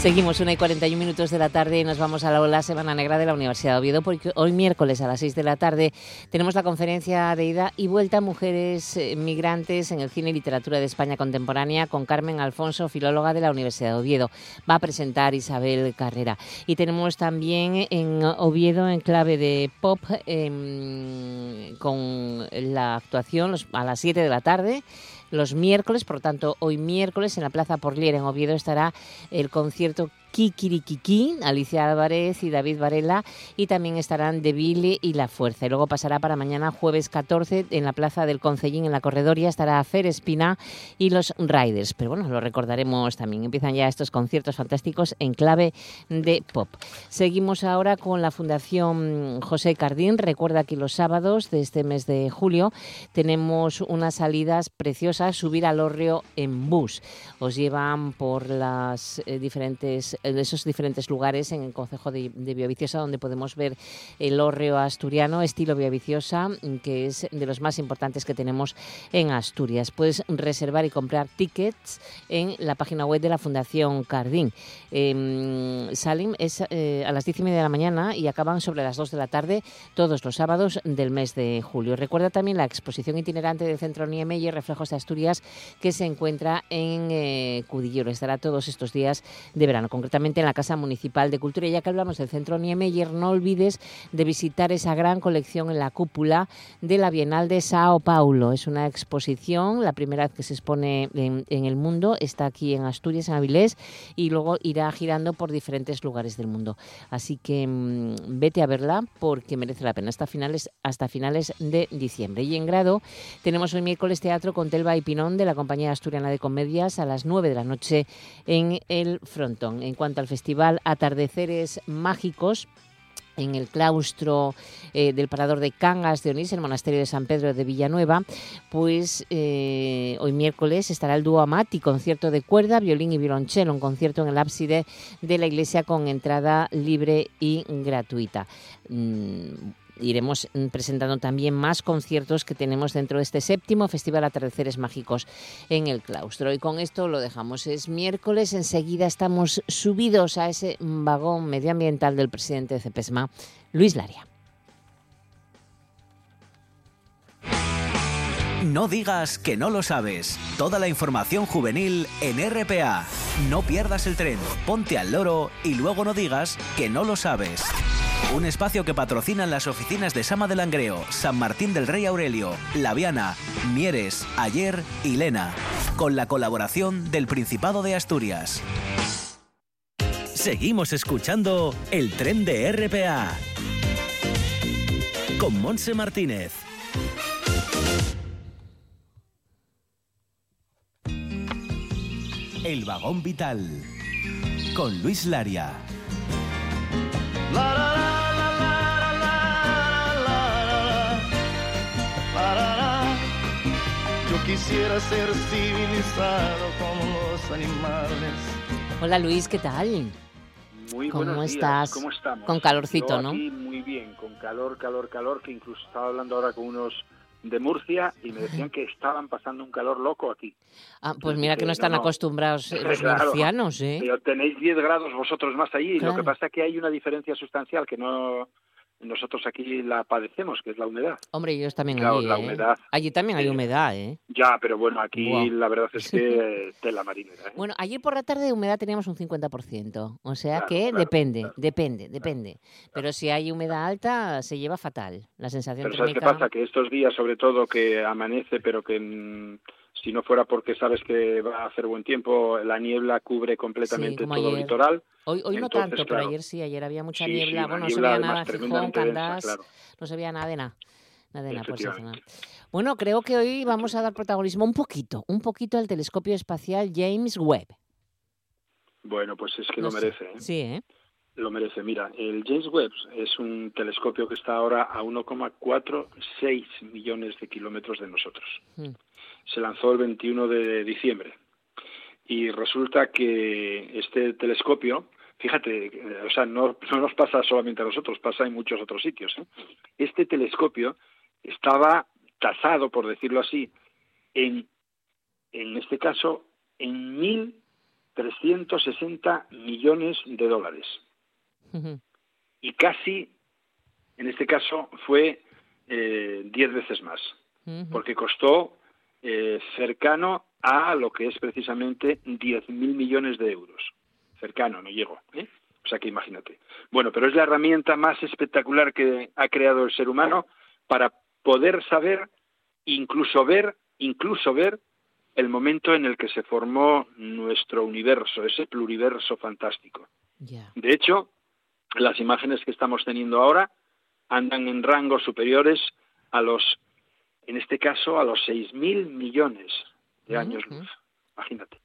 Seguimos una y 41 minutos de la tarde y nos vamos a la, Semana Negra de la Universidad de Oviedo porque hoy miércoles a las 6 de la tarde tenemos la conferencia de ida y vuelta Mujeres eh, Migrantes en el Cine y Literatura de España Contemporánea con Carmen Alfonso, filóloga de la Universidad de Oviedo. Va a presentar Isabel Carrera. Y tenemos también en Oviedo en clave de pop em, con la actuación a las 7 de la tarde los miércoles, por lo tanto, hoy miércoles en la Plaza Porlier en Oviedo estará el concierto Kikirikiki, Alicia Álvarez y David Varela, y también estarán De y La Fuerza. Y luego pasará para mañana, jueves 14, en la Plaza del Concellín, en la Corredoria, estará Fer Espina y los Riders. Pero bueno, lo recordaremos también. Empiezan ya estos conciertos fantásticos en clave de pop. Seguimos ahora con la Fundación José Cardín. Recuerda que los sábados de este mes de julio tenemos unas salidas preciosas, subir al Orrio en bus. Os llevan por las eh, diferentes en esos diferentes lugares en el Consejo de, de Bioviciosa donde podemos ver el hórreo asturiano estilo Bioviciosa, que es de los más importantes que tenemos en Asturias. Puedes reservar y comprar tickets en la página web de la Fundación Cardín. Eh, salen es eh, a las diez y media de la mañana y acaban sobre las 2 de la tarde todos los sábados del mes de julio. Recuerda también la exposición itinerante del Centro Niemeyer Reflejos de Asturias que se encuentra en eh, Cudillero. Estará todos estos días de verano, en la Casa Municipal de Cultura. Ya que hablamos del Centro Niemeyer, no olvides de visitar esa gran colección en la cúpula de la Bienal de Sao Paulo. Es una exposición, la primera vez que se expone en, el mundo, está aquí en Asturias, en Avilés, y luego irá girando por diferentes lugares del mundo. Así que mmm, vete a verla porque merece la pena hasta finales, hasta finales de diciembre. Y en grado tenemos hoy miércoles teatro con Telva y Pinón de la Compañía Asturiana de Comedias a las 9 de la noche en el Frontón. Cuanto al festival Atardeceres Mágicos, en el claustro eh, del Parador de Cangas de Onís, el monasterio de San Pedro de Villanueva, pues eh, hoy miércoles estará el dúo Amati, concierto de cuerda, violín y violonchelo, un concierto en el ábside de la iglesia con entrada libre y gratuita. Mm, iremos presentando también más conciertos que tenemos dentro de este séptimo Festival Atardeceres Mágicos en el claustro. Y con esto lo dejamos. Es miércoles, enseguida estamos subidos a ese vagón medioambiental del presidente de CEPESMA, Luis Laria. No digas que no lo sabes. Toda la información juvenil en RPA. No pierdas el tren, ponte al loro y luego no digas que no lo sabes. Un espacio que patrocinan las oficinas de Sama de Langreo, San Martín del Rey Aurelio, Laviana, Mieres, Ayer y Lena, con la colaboración del Principado de Asturias. Seguimos escuchando el tren de RPA con Monse Martínez. El vagón vital con Luis Laria. La. Quisiera ser civilizado como los animales. Hola Luis, ¿qué tal? Muy ¿Cómo buenos estás? días. ¿Cómo estamos? Con calorcito, Yo ¿no? aquí muy bien, con calor, calor, calor, que incluso estaba hablando ahora con unos de Murcia y me decían que estaban pasando un calor loco aquí. Ah, pues mira que no están No, no. acostumbrados eh, los Claro. murcianos, ¿eh? Pero tenéis 10 grados vosotros más allí. Claro. Lo que pasa es que hay una diferencia sustancial que no nosotros aquí la padecemos, que es la humedad. Hombre, ellos también Claro, allí, la ¿eh? humedad. Allí también hay humedad, ¿eh? Ya, pero bueno, aquí la verdad es que tela marinera. ¿eh? Bueno, ayer por la tarde de humedad teníamos un 50%, o sea Claro, que claro, depende, depende, depende. Pero si hay humedad alta, se lleva fatal. La sensación Pero ¿sabes qué térmica... pasa? Que estos días, sobre todo, que amanece, pero que si no fuera porque sabes que va a hacer buen tiempo, la niebla cubre completamente todo el litoral. Hoy, hoy no tanto, pero ayer sí, ayer había mucha Sí, niebla. bueno, no se veía nada Gijón, Candás, claro. no se veía nada de nada. Nada de nada por esa zona. Efectivamente. Bueno, creo que hoy vamos a dar protagonismo un poquito, un poquito al telescopio espacial James Webb. Bueno, pues es que No lo sé. merece. ¿eh? Sí, ¿eh? Lo merece. Mira, el James Webb es un telescopio que está ahora a 1,46 millones de kilómetros de nosotros. Mm. Se lanzó el 21 de diciembre. Y resulta que este telescopio, fíjate, eh, o sea, no, no nos pasa solamente a nosotros, pasa en muchos otros sitios. ¿eh? Este telescopio estaba tasado, por decirlo así, en, en este caso, en mil 360 millones de dólares. Y casi, en este caso, fue eh, 10 veces más, porque costó eh, cercano a lo que es precisamente 10.000 millones de euros. Cercano, no llego. ¿eh? O sea que imagínate. Bueno, pero es la herramienta más espectacular que ha creado el ser humano para poder saber, incluso ver, incluso ver el momento en el que se formó nuestro universo, ese pluriverso fantástico. De hecho, las imágenes que estamos teniendo ahora andan en rangos superiores a los, en este caso, a los 6.000 millones de años luz. Imagínate.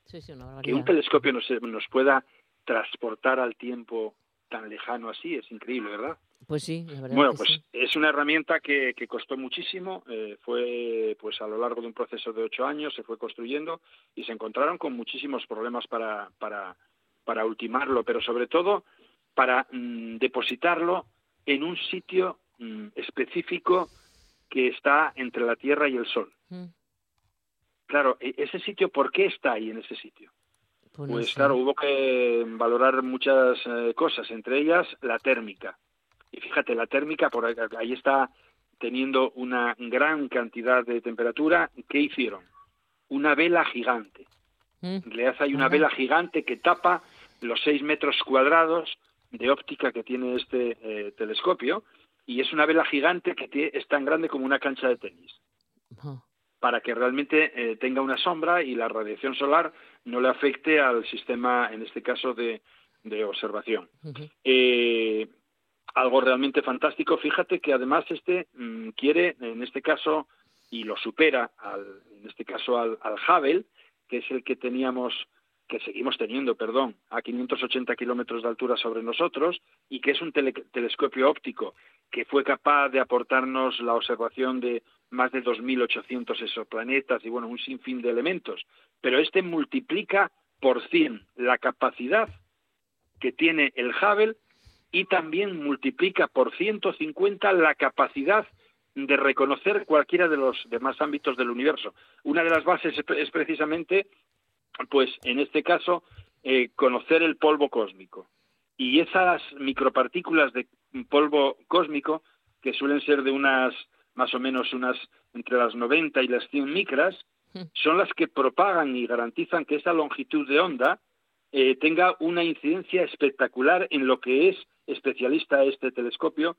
que un telescopio nos, nos pueda transportar al tiempo tan lejano así, es increíble, ¿verdad? Pues sí, la verdad Bueno, pues es una herramienta que, que costó muchísimo, eh, fue pues a lo largo de un proceso de ocho años, se fue construyendo y se encontraron con muchísimos problemas para, para, para ultimarlo, pero sobre todo para mm, depositarlo en un sitio mm, específico que está entre la Tierra y el Sol. Mm. Claro, e, ese sitio, ¿por qué está ahí en ese sitio? Pues, pues claro, hubo que valorar muchas eh, cosas, entre ellas la térmica. Y fíjate, la térmica, por ahí, está teniendo una gran cantidad de temperatura. ¿Qué hicieron? Una vela gigante. Mm. Le hace ahí una vela gigante que tapa los seis metros cuadrados de óptica que tiene este eh, telescopio y es una vela gigante que es tan grande como una cancha de tenis para que realmente eh, tenga una sombra y la radiación solar no le afecte al sistema, en este caso, de, observación. Eh, algo realmente fantástico. Fíjate que además este mm, quiere, en este caso, y lo supera, al, en este caso al, al Hubble, que es el que teníamos que seguimos teniendo, perdón, a 580 kilómetros de altura sobre nosotros y que es un telescopio óptico que fue capaz de aportarnos la observación de más de 2.800 exoplanetas y bueno, un sinfín de elementos. Pero este multiplica por 100 la capacidad que tiene el Hubble y también multiplica por 150 la capacidad de reconocer cualquiera de los demás ámbitos del universo. Una de las bases es precisamente pues en este caso, eh, conocer el polvo cósmico. Y esas micropartículas de polvo cósmico, que suelen ser de unas, más o menos unas entre las 90 y las 100 micras, hmm. son las que propagan y garantizan que esa longitud de onda eh, tenga una incidencia espectacular en lo que es especialista este telescopio,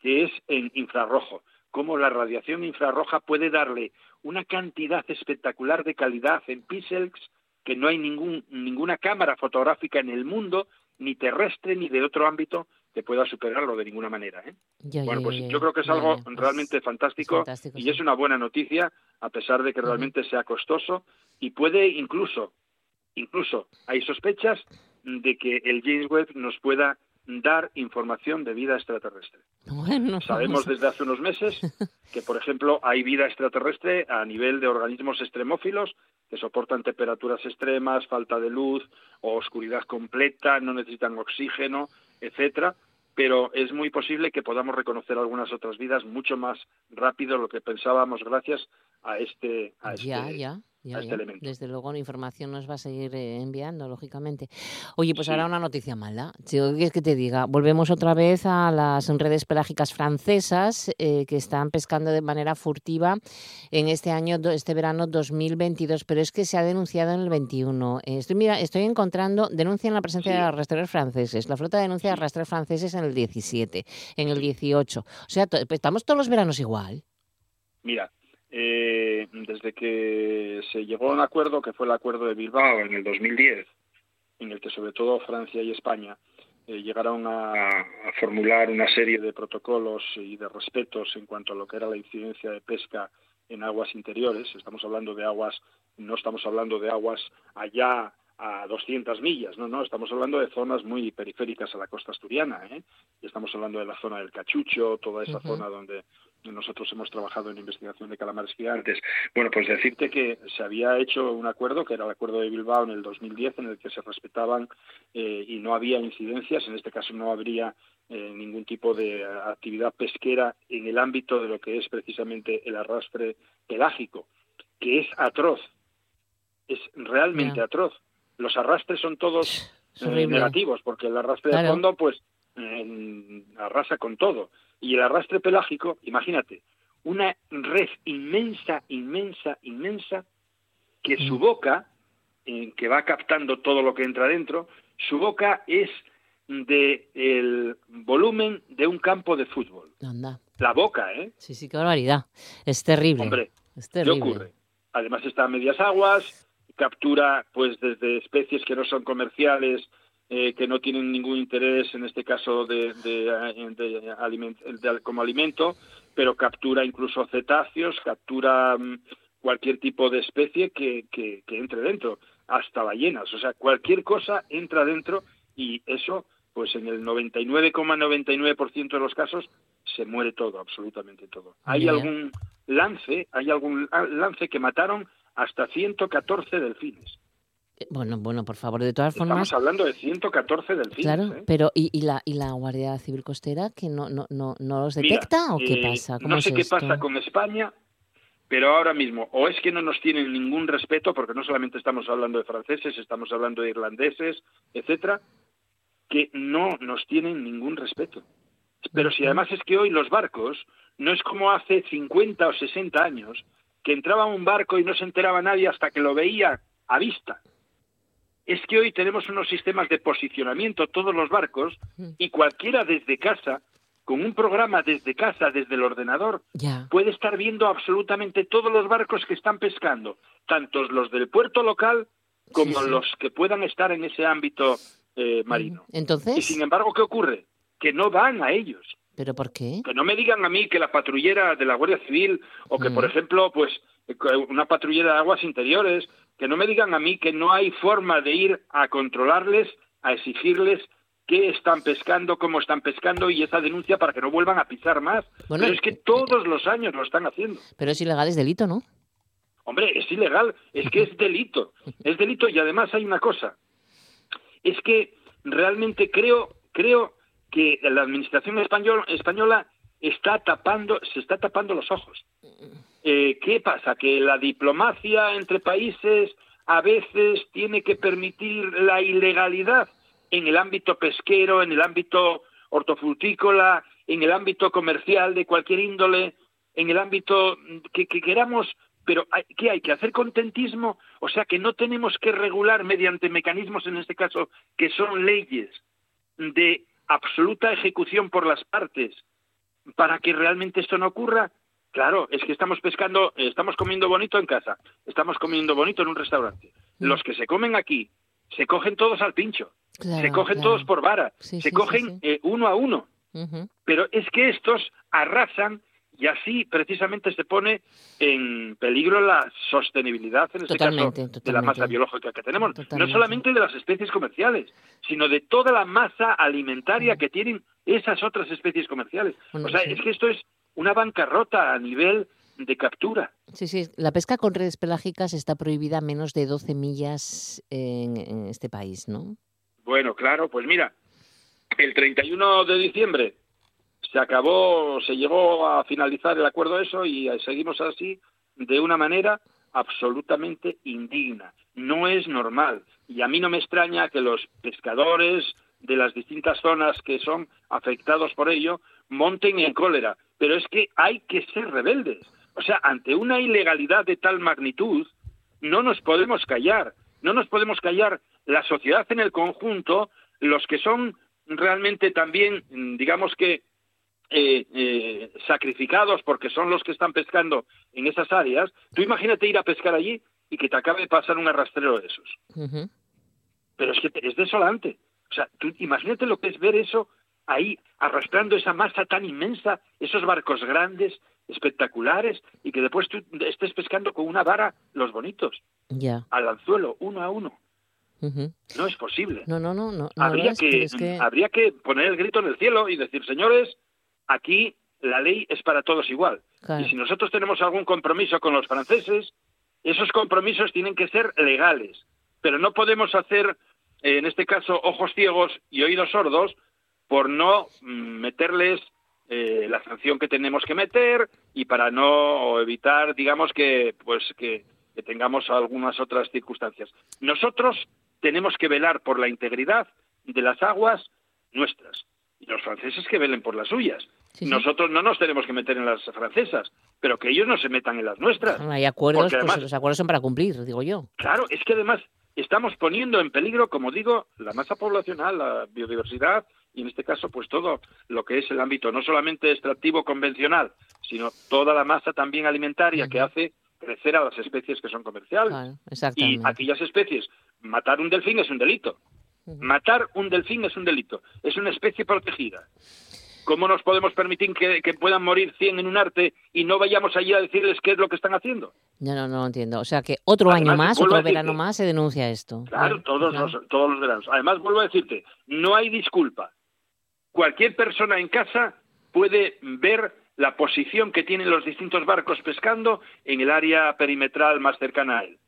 que es en infrarrojo. Cómo la radiación infrarroja puede darle una cantidad espectacular de calidad en píxeles que no hay ningún, ninguna cámara fotográfica en el mundo, ni terrestre ni de otro ámbito, que pueda superarlo de ninguna manera. ¿eh? bueno, pues yo creo que es algo realmente fantástico, y es una buena noticia, a pesar de que realmente sea costoso, y puede incluso, incluso hay sospechas de que el James Webb nos pueda dar información de vida extraterrestre. Sabemos desde hace unos meses que, por ejemplo, hay vida extraterrestre a nivel de organismos extremófilos que soportan temperaturas extremas, falta de luz o oscuridad completa, no necesitan oxígeno, etcétera, pero es muy posible que podamos reconocer algunas otras vidas mucho más rápido de lo que pensábamos gracias a este a este, este Desde luego la información nos va a seguir eh, enviando, lógicamente. Oye, pues ahora una noticia mala. Si quieres que te diga, volvemos otra vez a las redes pelágicas francesas eh, que están pescando de manera furtiva en este año, este verano 2022, pero es que se ha denunciado en el 21. Eh, estoy, mira, estoy encontrando, denuncian la presencia de arrastreros franceses. La flota denuncia de arrastreros franceses en el 17, en el 18. O sea, estamos todos los veranos igual. Mira, eh, desde que se llegó a un acuerdo, que fue el acuerdo de Bilbao en el 2010, en el que sobre todo Francia y España eh, llegaron a, formular una serie de protocolos y de respetos en cuanto a lo que era la incidencia de pesca en aguas interiores. Estamos hablando de aguas, no estamos hablando de aguas allá a 200 millas, no, no, estamos hablando de zonas muy periféricas a la costa asturiana, ¿eh? estamos hablando de la zona del Cachucho, toda esa zona donde nosotros hemos trabajado en investigación de calamares gigantes. Bueno, pues decirte que se había hecho un acuerdo, que era el acuerdo de Bilbao en el 2010, en el que se respetaban eh, y no había incidencias, en este caso no habría eh, ningún tipo de actividad pesquera en el ámbito de lo que es precisamente el arrastre pelágico, que es atroz, es realmente atroz. Los arrastres son todos eh, negativos, porque el arrastre de fondo, pues, arrasa con todo. Y el arrastre pelágico, imagínate, una red inmensa, inmensa, inmensa, que su mm. boca, que va captando todo lo que entra dentro, su boca es de el volumen de un campo de fútbol. Anda. La boca, ¿eh? Sí, sí, qué barbaridad. Es terrible. Hombre, es terrible. ¿qué ocurre? Además está a medias aguas, captura pues desde especies que no son comerciales, eh, que no tienen ningún interés en este caso de, de, como alimento, pero captura incluso cetáceos, captura mm, cualquier tipo de especie que, que, que entre dentro, hasta ballenas, o sea, cualquier cosa entra dentro y eso pues en el 99,99% de los casos se muere todo, absolutamente todo. Hay algún lance, hay algún lance que mataron hasta 114 delfines. Eh, bueno, bueno, por favor, de todas formas... Estamos hablando de 114 delfines. Claro, ¿eh? pero ¿y, y, la, ¿y la Guardia Civil Costera que no, no, no, no los detecta o qué eh, pasa? no sé qué pasa con España, pero ahora mismo o es que no nos tienen ningún respeto, porque no solamente estamos hablando de franceses, estamos hablando de irlandeses, etcétera, que no nos tienen ningún respeto. Pero si además es que hoy los barcos no es como hace 50 o 60 años, que entraba un barco y no se enteraba nadie hasta que lo veía a vista. Es que hoy tenemos unos sistemas de posicionamiento, todos los barcos, y cualquiera desde casa, con un programa desde casa, desde el ordenador, puede estar viendo absolutamente todos los barcos que están pescando, tanto los del puerto local como los que puedan estar en ese ámbito eh, marino. Entonces. Y sin embargo, ¿qué ocurre? Que no van a ellos. ¿Pero por qué? Que no me digan a mí que la patrullera de la Guardia Civil o que, por ejemplo, pues una patrullera de aguas interiores, que no me digan a mí que no hay forma de ir a controlarles, a exigirles qué están pescando, cómo están pescando y esa denuncia para que no vuelvan a pisar más. pero es que todos los años lo están haciendo. Pero es ilegal, es delito, ¿no? Hombre, es ilegal, es que es delito. Es delito y además hay una cosa es que realmente creo, creo que la administración española está tapando, se está tapando los ojos. Eh, ¿Qué pasa? Que la diplomacia entre países a veces tiene que permitir la ilegalidad en el ámbito pesquero, en el ámbito hortofrutícola, en el ámbito comercial de cualquier índole, en el ámbito que queramos pero ¿qué hay que hacer contentismo? O sea que no tenemos que regular mediante mecanismos, en este caso, que son leyes de absoluta ejecución por las partes para que realmente esto no ocurra. Claro, es que estamos pescando, estamos comiendo bonito en casa, estamos comiendo bonito en un restaurante. Mm. Los que se comen aquí se cogen todos al pincho, se cogen todos por vara, se cogen eh, uno a uno. Pero es que estos arrasan y así precisamente se pone en peligro la sostenibilidad en este caso de la masa biológica que tenemos, no solamente de las especies comerciales, sino de toda la masa alimentaria que tienen esas otras especies comerciales. o sea, es que esto es una bancarrota a nivel de captura. Sí, sí, la pesca con redes pelágicas está prohibida a menos de 12 millas en, en este país, ¿no? Bueno, claro, pues mira, el 31 de diciembre se acabó, se llegó a finalizar el acuerdo eso y seguimos así de una manera absolutamente indigna. No es normal. Y a mí no me extraña que los pescadores de las distintas zonas que son afectados por ello monten en cólera. Pero es que hay que ser rebeldes. O sea, ante una ilegalidad de tal magnitud, no nos podemos callar. No nos podemos callar la sociedad en el conjunto, los que son realmente también, digamos que, eh, eh, sacrificados porque son los que están pescando en esas áreas, tú imagínate ir a pescar allí y que te acabe de pasar un arrastrero de esos. Pero es que es desolante. O sea, tú imagínate lo que es ver eso ahí arrastrando esa masa tan inmensa, esos barcos grandes, espectaculares, y que después tú estés pescando con una vara los bonitos, al anzuelo, uno a uno. No es posible. No, no, no, no. habría, que, habría que poner el grito en el cielo y decir, señores, aquí la ley es para todos igual. Y si nosotros tenemos algún compromiso con los franceses, esos compromisos tienen que ser legales. Pero no podemos hacer, en este caso, ojos ciegos y oídos sordos por no mm, meterles eh, la sanción que tenemos que meter y para no evitar, digamos, que, pues, que tengamos algunas otras circunstancias. Nosotros tenemos que velar por la integridad de las aguas nuestras. Y los franceses que velen por las suyas. Nosotros no nos tenemos que meter en las francesas, pero que ellos no se metan en las nuestras. hay acuerdos, pues los acuerdos son para cumplir, digo yo. Claro, es que además estamos poniendo en peligro, como digo, la masa poblacional, la biodiversidad y en este caso pues todo lo que es el ámbito no solamente extractivo convencional, sino toda la masa también alimentaria que hace crecer a las especies que son comerciales. y aquellas especies, matar un delfín es un delito. Matar un delfín es un delito, es una especie protegida. ¿Cómo nos podemos permitir que, puedan morir 100 en un arte y no vayamos allí a decirles qué es lo que están haciendo? No, no, no lo entiendo. O sea que otro año más, otro verano más se denuncia esto. Claro, todos, Los, todos los veranos. Además, vuelvo a decirte, no hay disculpa. Cualquier persona en casa puede ver la posición que tienen los distintos barcos pescando en el área perimetral más cercana a él.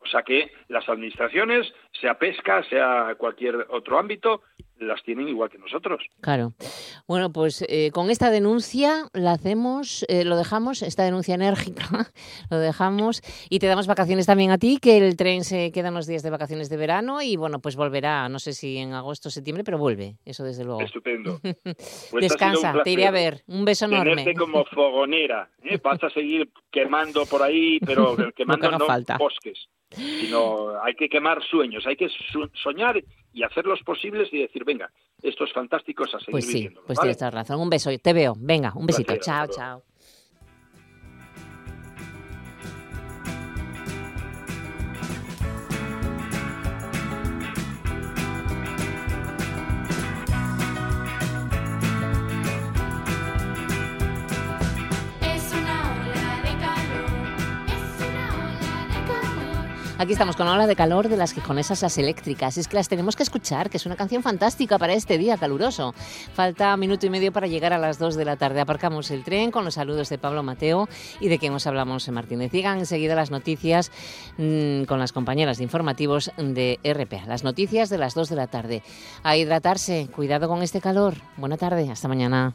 O sea que las administraciones, sea pesca, sea cualquier otro ámbito, las tienen igual que nosotros. Claro. Bueno, pues eh, con esta denuncia la hacemos, eh, lo dejamos, esta denuncia enérgica, lo dejamos y te damos vacaciones también a ti, que el tren se queda unos días de vacaciones de verano y bueno, pues volverá, no sé si en agosto o septiembre, pero vuelve, eso desde luego. Estupendo. Pues Descansa, te iré a ver. Un beso enorme. como fogonera, ¿eh? vas a seguir quemando por ahí, pero quemando no, bosques sino hay que quemar sueños, hay que soñar y hacer los posibles y decir, venga, esto es fantástico, a seguir pues sí. Pues tienes razón. Un beso, te veo. Venga, un besito. chao, chao. Aquí estamos con Ola de Calor de las Gijonesas Las Eléctricas. Es que las tenemos que escuchar, que es una canción fantástica para este día caluroso. Falta minuto y medio para llegar a las 2 de la tarde. Aparcamos el tren con los saludos de Pablo Mateo y de quien os hablamos Martínez. Llegan enseguida las noticias mm, con las compañeras de informativos de RPA. Las noticias de las 2 de la tarde. A hidratarse, cuidado con este calor. Buena tarde, hasta mañana.